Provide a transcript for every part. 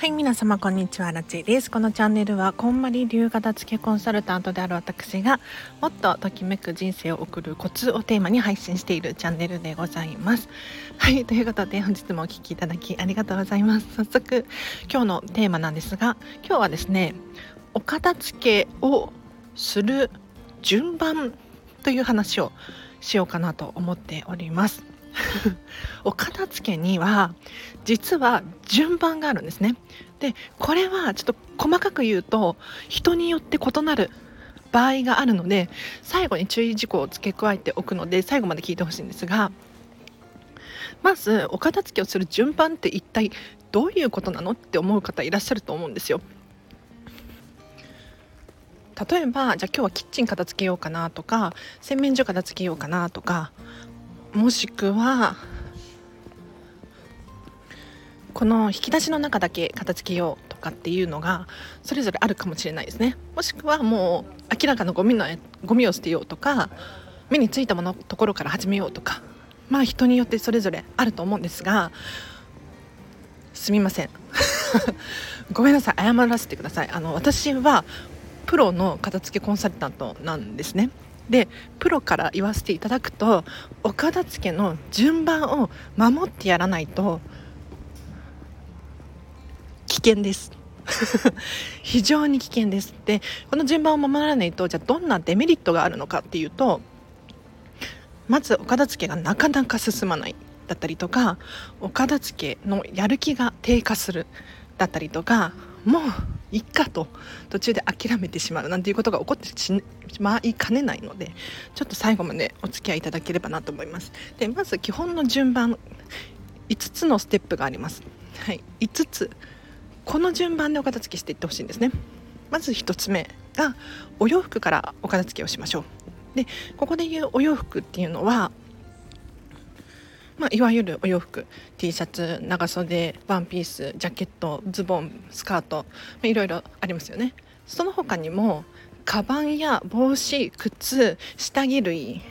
はい、皆様こんにちは、ラチです。このチャンネルは、こんまり流型付けコンサルタントである私が、もっとときめく人生を送るコツをテーマに配信しているチャンネルでございます。はい、ということで本日もお聴きいただきありがとうございます。早速、今日のテーマなんですが、今日はですね、お片付けをする順番という話をしようかなと思っております。お片付けには実は順番があるんですねでこれはちょっと細かく言うと人によって異なる場合があるので最後に注意事項を付け加えておくので最後まで聞いてほしいんですがまずお片付けをする順番って一体どういうことなのって思う方いらっしゃると思うんですよ。例えばじゃあ今日はキッチン片付けようかなとか洗面所片付けようかなとかもしくはこの引き出しの中だけ片付けようとかっていうのがそれぞれあるかもしれないですね。もしくはもう明らかなゴミのゴミを捨てようとか目についたものところから始めようとか。まあ人によってそれぞれあると思うんですがすみません。ごめんなさい。謝らせてください。あの私はプロの片付けコンサルタントなんですね。でプロから言わせていただくとお片付けの順番を守ってやらないと危険です。非常に危険です。でこの順番を守らないとじゃあどんなデメリットがあるのかっていうとまずお片付けがなかなか進まない。だったりとかお片付けのやる気が低下する。だったりとかもういっかと途中で諦めてしまうなんていうことが起こってしまいかねないのでちょっと最後までお付き合いいただければなと思います。でまず基本の順番5つのステップがあります、はい、5つ。この順番でお片付けしていってほしいんですね。まず1つ目がお洋服からお片付けをしましょう。でここで言うお洋服っていうのはまあ、いわゆるお洋服 T シャツ長袖ワンピースジャケットズボンスカート、まあ、いろいろありますよね。その他にもカバンや帽子靴下着類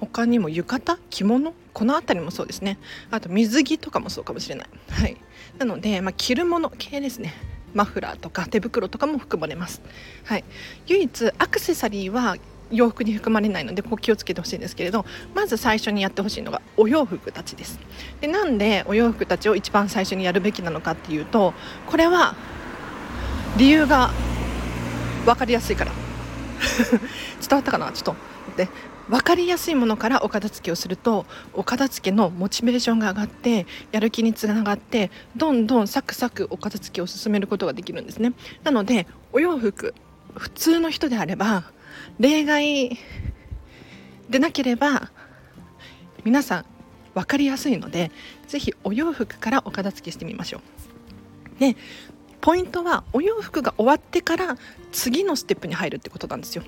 他にも浴衣着物この辺りもそうですね。あと水着とかもそうかもしれない。はい。なので、まあ、着るもの系ですね。マフラーとか手袋とかも含まれます、はい、唯一アクセサリーは洋服に含まれないのでここ気をつけてほしいんですけれどまず最初にやってほしいのがお洋服たちです。でなんでお洋服たちを一番最初にやるべきなのかっていうとこれは理由が分かりやすいから。伝わったかな？ちょっとで分かりやすいものからお片付けをするとお片付けのモチベーションが上がってやる気につながってどんどんサクサクお片付けを進めることができるんですね。なのでお洋服普通の人であれば例外でなければ皆さん分かりやすいので是非お洋服からお片付けしてみましょう。でポイントはお洋服が終わってから次のステップに入るってことなんですよ。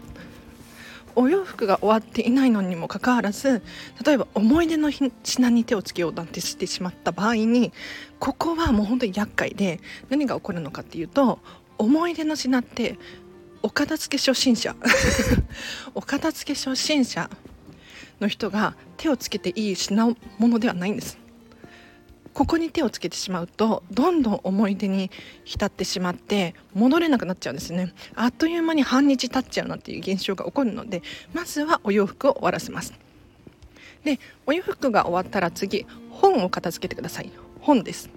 お洋服が終わっていないのにもかかわらず例えば思い出の品に手をつけようなんてしてしまった場合にここはもう本当に厄介で何が起こるのかっていうと思い出の品ってお片付け初心者。お片付け初心者の人が手をつけていい品物ではないんです。ここに手をつけてしまうとどんどん思い出に浸ってしまって戻れなくなっちゃうんですね。あっという間に半日経っちゃうなっていう現象が起こるのでまずはお洋服を終わらせます。でお洋服が終わったら次本を片付けてください。本です。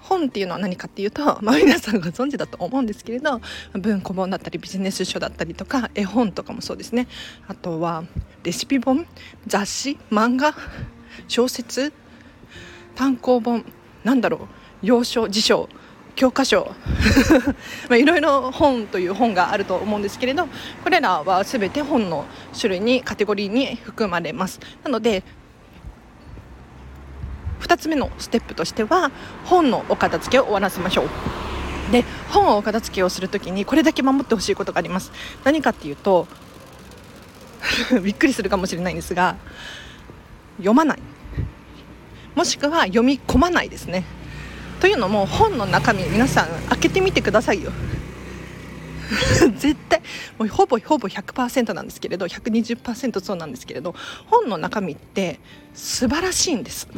本っていうのは何かっていうと、まあ、皆さんご存知だと思うんですけれど文庫本だったりビジネス書だったりとか絵本とかもそうですね。あとはレシピ本雑誌漫画小説単行本なんだろう要所辞書教科書 まあいろいろ本という本があると思うんですけれどこれらは全て本の種類にカテゴリーに含まれます。なので2つ目のステップとしては本のお片付けを終わらせましょう。で本をお片付けをする時にこれだけ守ってほしいことがあります。何かっていうと びっくりするかもしれないんですが読まない。もしくは読み込まないですね。というのも本の中身皆さん開けてみてくださいよ。絶対もうほぼほぼ100%なんですけれど120%そうなんですけれど本の中身って素晴らしいんです。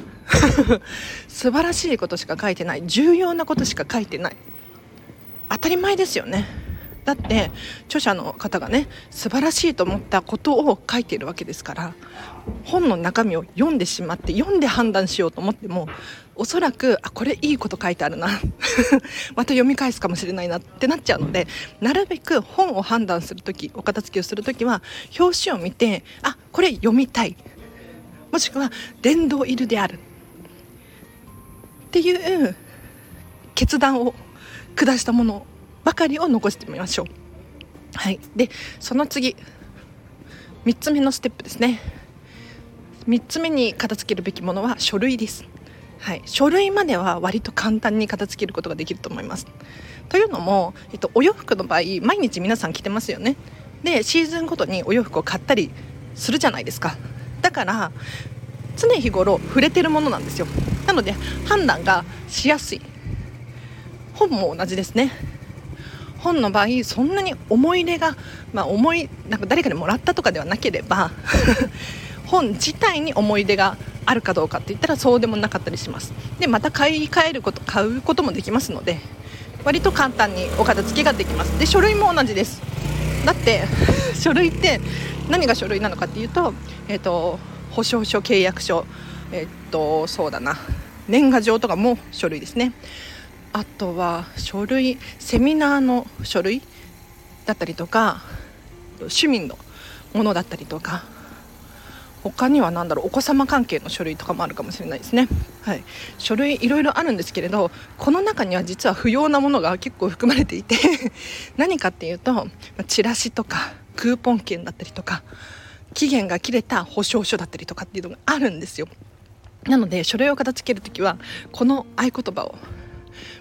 素晴らしいことしか書いてない。重要なことしか書いてない。当たり前ですよね。だって著者の方がね素晴らしいと思ったことを書いているわけですから本の中身を読んでしまって読んで判断しようと思ってもおそらくあこれいいこと書いてあるな また読み返すかもしれないなってなっちゃうのでなるべく本を判断する時お片付けをする時は表紙を見てあこれ読みたいもしくは殿堂入りであるっていう決断を下したものばかりを残してみましょう。はい、でその次3つ目のステップですね3つ目に片付けるべきものは書類ですはい、書類までは割と簡単に片付けることができると思います。というのも、えっと、お洋服の場合毎日皆さん着てますよね。でシーズンごとにお洋服を買ったりするじゃないですか。だから常日頃触れてるものなんですよ。なので判断がしやすい。本も同じですね。本の場合そんなに思い入れが、まあ、思いなんか誰かにもらったとかではなければ 本自体に思い出があるかどうかって言ったらそうでもなかったりします。でまた買い替えること買うこともできますので割と簡単にお片付けができます。で書類も同じです。だって 書類って何が書類なのかっていうと,、えーと、保証書契約書えっ、とそうだな。年賀状とかも書類ですね。あとは書類セミナーの書類だったりとか市民のものだったりとか他には何だろうお子様関係の書類とかもあるかもしれないですね、はい、書類いろいろあるんですけれどこの中には実は不要なものが結構含まれていて 何かっていうとチラシとかクーポン券だったりとか期限が切れた保証書だったりとかっていうのがあるんですよ。なので書類を片付ける時はこの合言葉を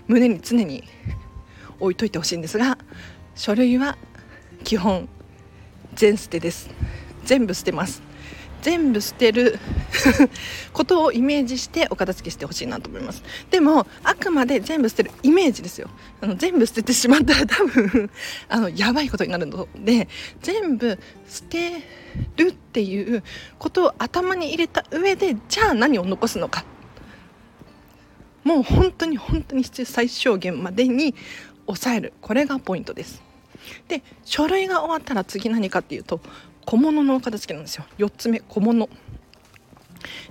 胸に常に置いといてほしいんですが書類は基本全捨てです。全部捨てます。全部捨てる ことをイメージしてお片付けしてほしいなと思います。でもあくまで全部捨てるイメージですよ。あの全部捨ててしまったら多分 あのやばいことになるので全部捨てるっていうことを頭に入れた上でじゃあ何を残すのかもう本当に本当に必要最小限までに抑える。これがポイントです。で書類が終わったら次何かっていうと小物の片付けなんですよ。4つ目小物。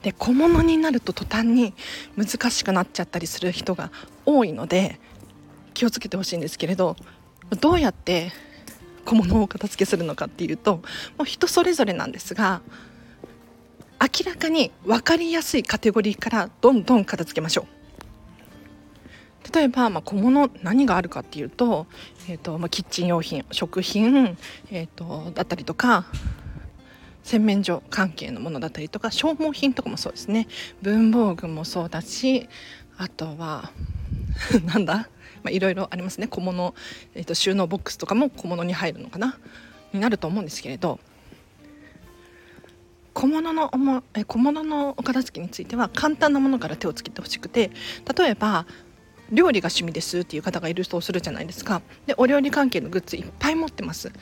で小物になると途端に難しくなっちゃったりする人が多いので気をつけてほしいんですけれどどうやって小物を片付けするのかっていうともう人それぞれなんですが明らかに分かりやすいカテゴリーからどんどん片付けましょう。例えば、まあ、小物何があるかっていうと,、えーとまあ、キッチン用品食品、えーと、だったりとか洗面所関係のものだったりとか消耗品とかもそうですね。文房具もそうだしあとは なんだ、いろいろありますね。小物、えーと、収納ボックスとかも小物に入るのかなになると思うんですけれど小物のえ小物のお片付けについては簡単なものから手をつけてほしくて例えば料理が趣味ですっていう方がいるとするじゃないですか。でお料理関係のグッズいっぱい持ってます。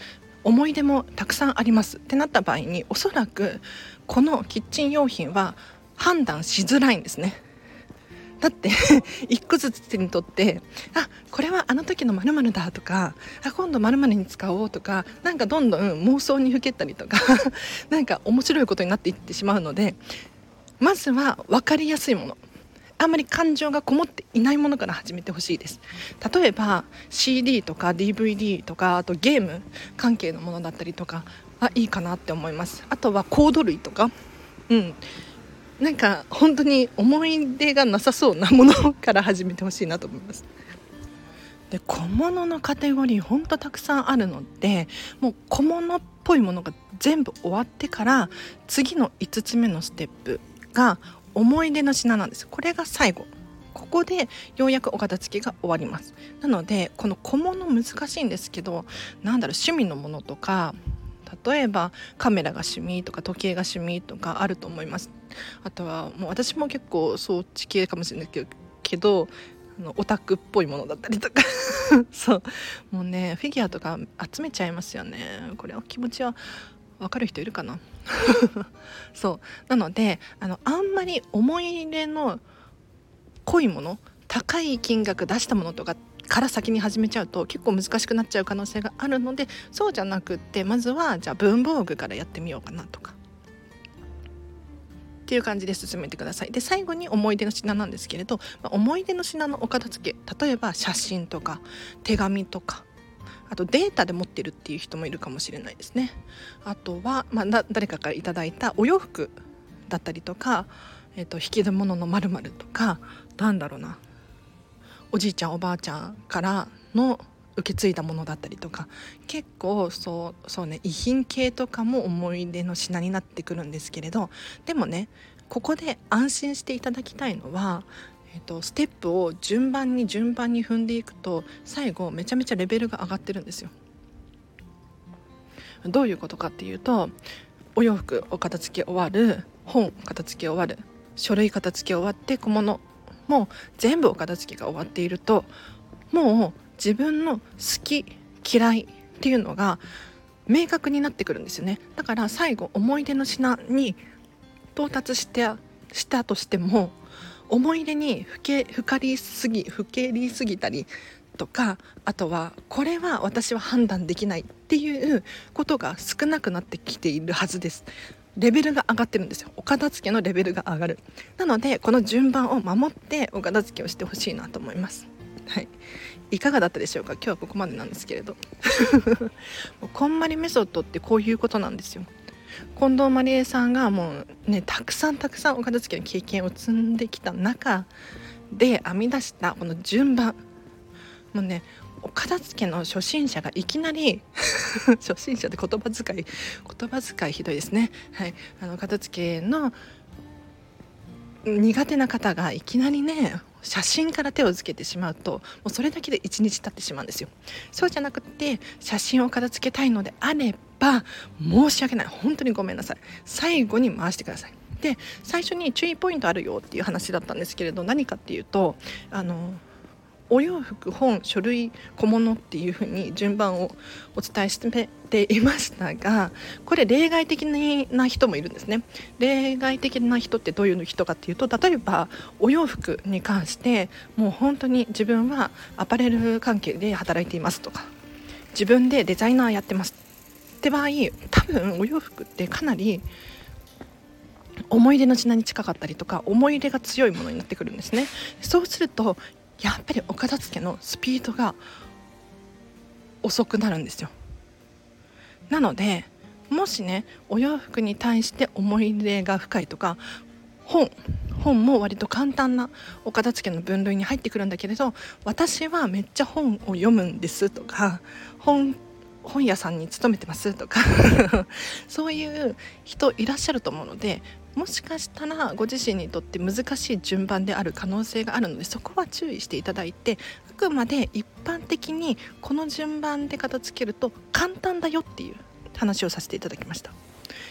思い出もたくさんあります。ってなった場合におそらくこのキッチン用品は判断しづらいんですね。だって 一個ずつ手に取ってあこれはあの時の〇〇だとかあ今度〇〇に使おうとかなんかどんどん妄想にふけったりとか なんか面白いことになっていってしまうのでまずは分かりやすいもの。あんまり感情がこもっていないものから始めてほしいです。例えば CD とか DVD とかあとゲーム関係のものだったりとかはいいかなって思います。あとはコード類とか。うん。なんか本当に思い出がなさそうなものから始めてほしいなと思います。で小物のカテゴリーほんとたくさんあるのでもう小物っぽいものが全部終わってから次の5つ目のステップが思い出の品なんですこれが最後。ここでようやくお片付けが終わります。なのでこの小物難しいんですけどなんだろう趣味のものとか例えばカメラが趣味とか時計が趣味とかあると思います。あとはもう私も結構そっち系かもしれないけどあのオタクっぽいものだったりとか。そう。もうねフィギュアとか集めちゃいますよね。これは気持ちは分かる人いるかな？そう。なのであのあんまり思い入れの濃いもの高い金額出したものとかから先に始めちゃうと結構難しくなっちゃう可能性があるのでそうじゃなくってまずはじゃあ文房具からやってみようかなとか。っていう感じで進めてください。で最後に思い出の品なんですけれど、ま、思い出の品のお片付け。例えば写真とか手紙とか。あとデータで持ってるっていう人もいるかもしれないですね。あとは、まあ、誰かから頂いたお洋服だったりとか、えーと、引き出物のまるとかなんだろうな。おじいちゃんおばあちゃんからの受け継いだものだったりとか結構そうそうね遺品系とかも思い出の品になってくるんですけれどでもねここで安心していただきたいのは、えーと、ステップを順番に順番に踏んでいくと最後めちゃめちゃレベルが上がってるんですよ。どういうことかっていうとお洋服お片付け終わる本片付け終わる書類片付け終わって小物も全部お片付けが終わっているともう自分の好き嫌いっていうのが明確になってくるんですよねだから最後思い出の品に到達してしたとしても思い出にふけふかりすぎふけりすぎたりとかあとはこれは私は判断できないっていうことが少なくなってきているはずです。レベルが上がってるんですよ。お片付けのレベルが上がる。なのでこの順番を守ってお片付けをしてほしいなと思います。はい。いかがだったでしょうか？今日はここまでなんですけれど。こんまりメソッドってこういうことなんですよ。近藤麻理恵さんがもうねたくさんたくさんお片付けの経験を積んできた中で編み出したこの順番。もうねお片付けの初心者がいきなり 初心者って言葉遣い言葉遣いひどいですね。はい。あの片付けの苦手な方がいきなりね写真から手をつけてしまうともうそれだけで1日経ってしまうんですよ。そうじゃなくて写真を片付けたいのであれば申し訳ない。本当にごめんなさい。最後に回してください。で最初に注意ポイントあるよっていう話だったんですけれど何かっていうとあのお洋服本書類小物っていうふうに順番をお伝えしてていましたがこれ例外的な人もいるんですね。例外的な人ってどういう人かっていうと例えばお洋服に関してもう本当に自分はアパレル関係で働いていますとか自分でデザイナーやってます。って場合多分お洋服ってかなり思い出の品に近かったりとか思い入れが強いものになってくるんですね。そうするとやっぱりお片付けのスピードが遅くなるんですよ。なのでもしねお洋服に対して思い入れが深いとか本本も割と簡単なお片付けの分類に入ってくるんだけれど私はめっちゃ本を読むんですとか本本屋さんに勤めてますとか そういう人いらっしゃると思うのでもしかしたらご自身にとって難しい順番である可能性があるのでそこは注意していただいてあくまで一般的にこの順番で片付けると簡単だよっていう話をさせていただきました。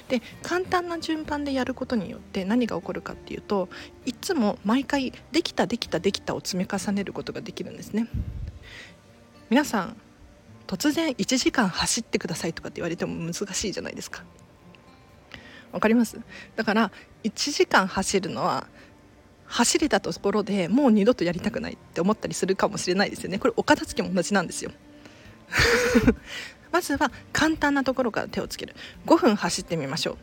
で簡単な順番でやることによって何が起こるかっていうといつも毎回できたできたできたを積み重ねることができるんですね皆さん突然1時間走ってくださいとかって言われても難しいじゃないですか。わかります？だから1時間走るのは走れたところでもう二度とやりたくないって思ったりするかもしれないですよね。これお片付けも同じなんですよ。まずは簡単なところから手をつける。5分走ってみましょう。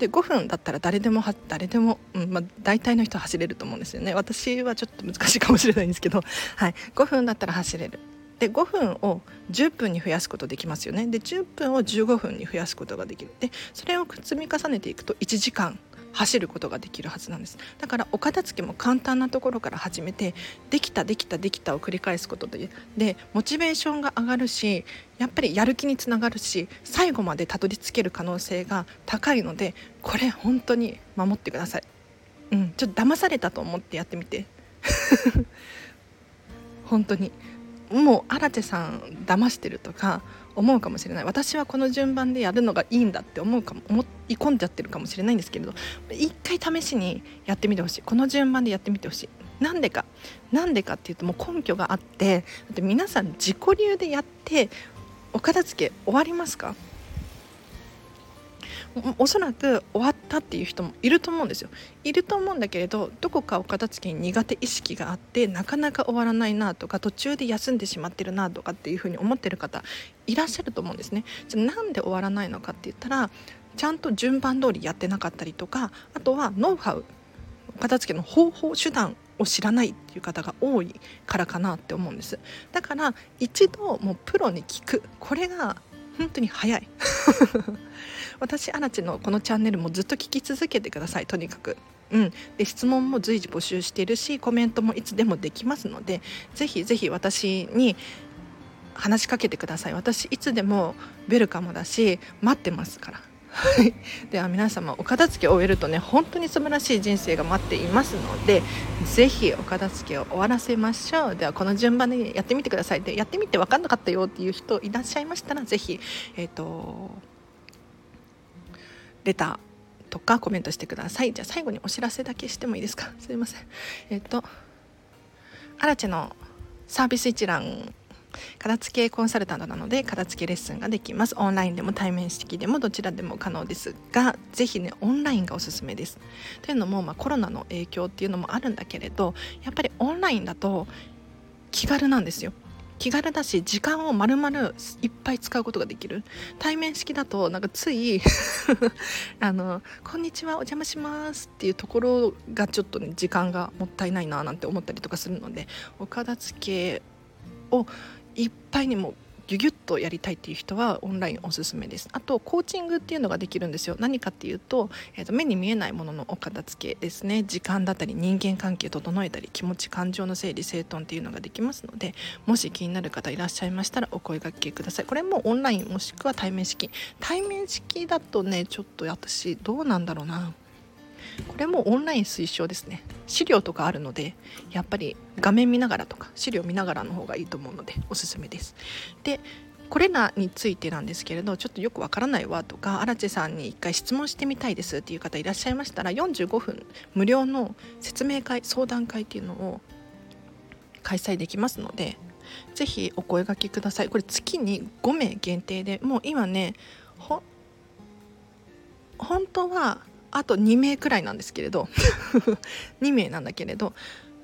で5分だったら誰でも誰でも、うんまあ、大体の人走れると思うんですよね。私はちょっと難しいかもしれないんですけど、はい、5分だったら走れる。で5分を10分に増やすことできますよね。で10分を15分に増やすことができる。でそれを積み重ねていくと1時間走ることができるはずなんです。だからお片付けも簡単なところから始めてできたできたできたを繰り返すことででモチベーションが上がるしやっぱりやる気につながるし最後までたどり着ける可能性が高いのでこれ本当に守ってください、うん、ちょっと騙されたと思ってやってみて。本当に。もう荒地さん騙してるとか思うかもしれない。私はこの順番でやるのがいいんだって思うかも思い込んじゃってるかもしれないんですけれど一回試しにやってみてほしい。この順番でやってみてほしい。なんでか。なんでかっていうともう根拠があって。だって皆さん自己流でやってお片付け終わりますか？おそらく終わったっていう人もいると思うんですよ。いると思うんだけれどどこかお片付けに苦手意識があってなかなか終わらないなとか途中で休んでしまってるなとかっていうふうに思ってる方いらっしゃると思うんですね。じゃあなんで終わらないのかって言ったらちゃんと順番通りやってなかったりとかあとはノウハウ片付けの方法手段を知らないっていう方が多いからかなって思うんです。だから一度もうプロに聞く。これが本当に早い。私アラチのこのチャンネルもずっと聞き続けてください。とにかく。うん、で質問も随時募集しているしコメントもいつでもできますのでぜひぜひ私に話しかけてください。私いつでもウェルカムだし待ってますから。では皆様お片付けを終えるとね本当に素晴らしい人生が待っていますのでぜひお片付けを終わらせましょう。ではこの順番でやってみてください。でやってみて分かんなかったよっていう人いらっしゃいましたらぜひえっ、ー、とレターとかコメントしてください。じゃあ最後にお知らせだけしてもいいですか？すいません。えっ、とアラチェのサービス一覧片付けコンサルタントなので片付けレッスンができます。オンラインでも対面式でもどちらでも可能ですが是非ねオンラインがおすすめです。というのも、まあ、コロナの影響っていうのもあるんだけれどやっぱりオンラインだと気軽なんですよ。気軽だし時間をまるまるいっぱい使うことができる。対面式だとなんかつい あの「こんにちはお邪魔します」っていうところがちょっとね時間がもったいないななんて思ったりとかするのでお片付けをいっぱいにもギュギュッとやりたいっていう人はオンラインおすすめです。あとコーチングっていうのができるんですよ。何かっていうと,、えーと、目に見えないもののお片付けですね。時間だったり人間関係整えたり気持ち感情の整理整頓っていうのができますのでもし気になる方いらっしゃいましたらお声がけください。これもオンラインもしくは対面式。対面式だとねちょっと私どうなんだろうな。これもオンライン推奨ですね。資料とかあるのでやっぱり画面見ながらとか資料見ながらの方がいいと思うのでおすすめです。でこれらについてなんですけれどちょっとよくわからないわとか荒地さんに一回質問してみたいですっていう方いらっしゃいましたら45分無料の説明会相談会っていうのを開催できますのでぜひお声がけください。これ月に5名限定でもう今ねほ本当はあと2名くらいなんですけれど。2名なんだけれど。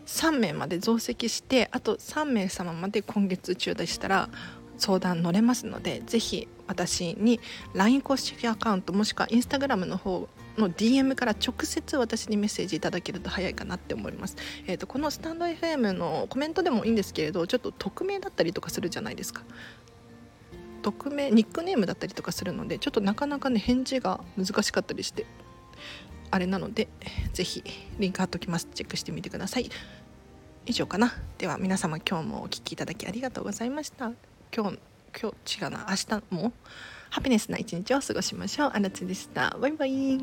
3名まで増席してあと3名様まで今月中でしたら相談乗れますのでぜひ私に LINE 公式アカウントもしくは Instagram の方の DM から直接私にメッセージいただけると早いかなって思います、えーと、このスタンド FM のコメントでもいいんですけれどちょっと匿名だったりとかするじゃないですか。匿名ニックネームだったりとかするのでちょっとなかなかね返事が難しかったりして。あれなので是非リンク貼っときます。チェックしてみてください。以上かな。では皆様今日もお聴きいただきありがとうございました。今日今日違うな。明日もハピネスな一日を過ごしましょう。あなつでした。バイバイ。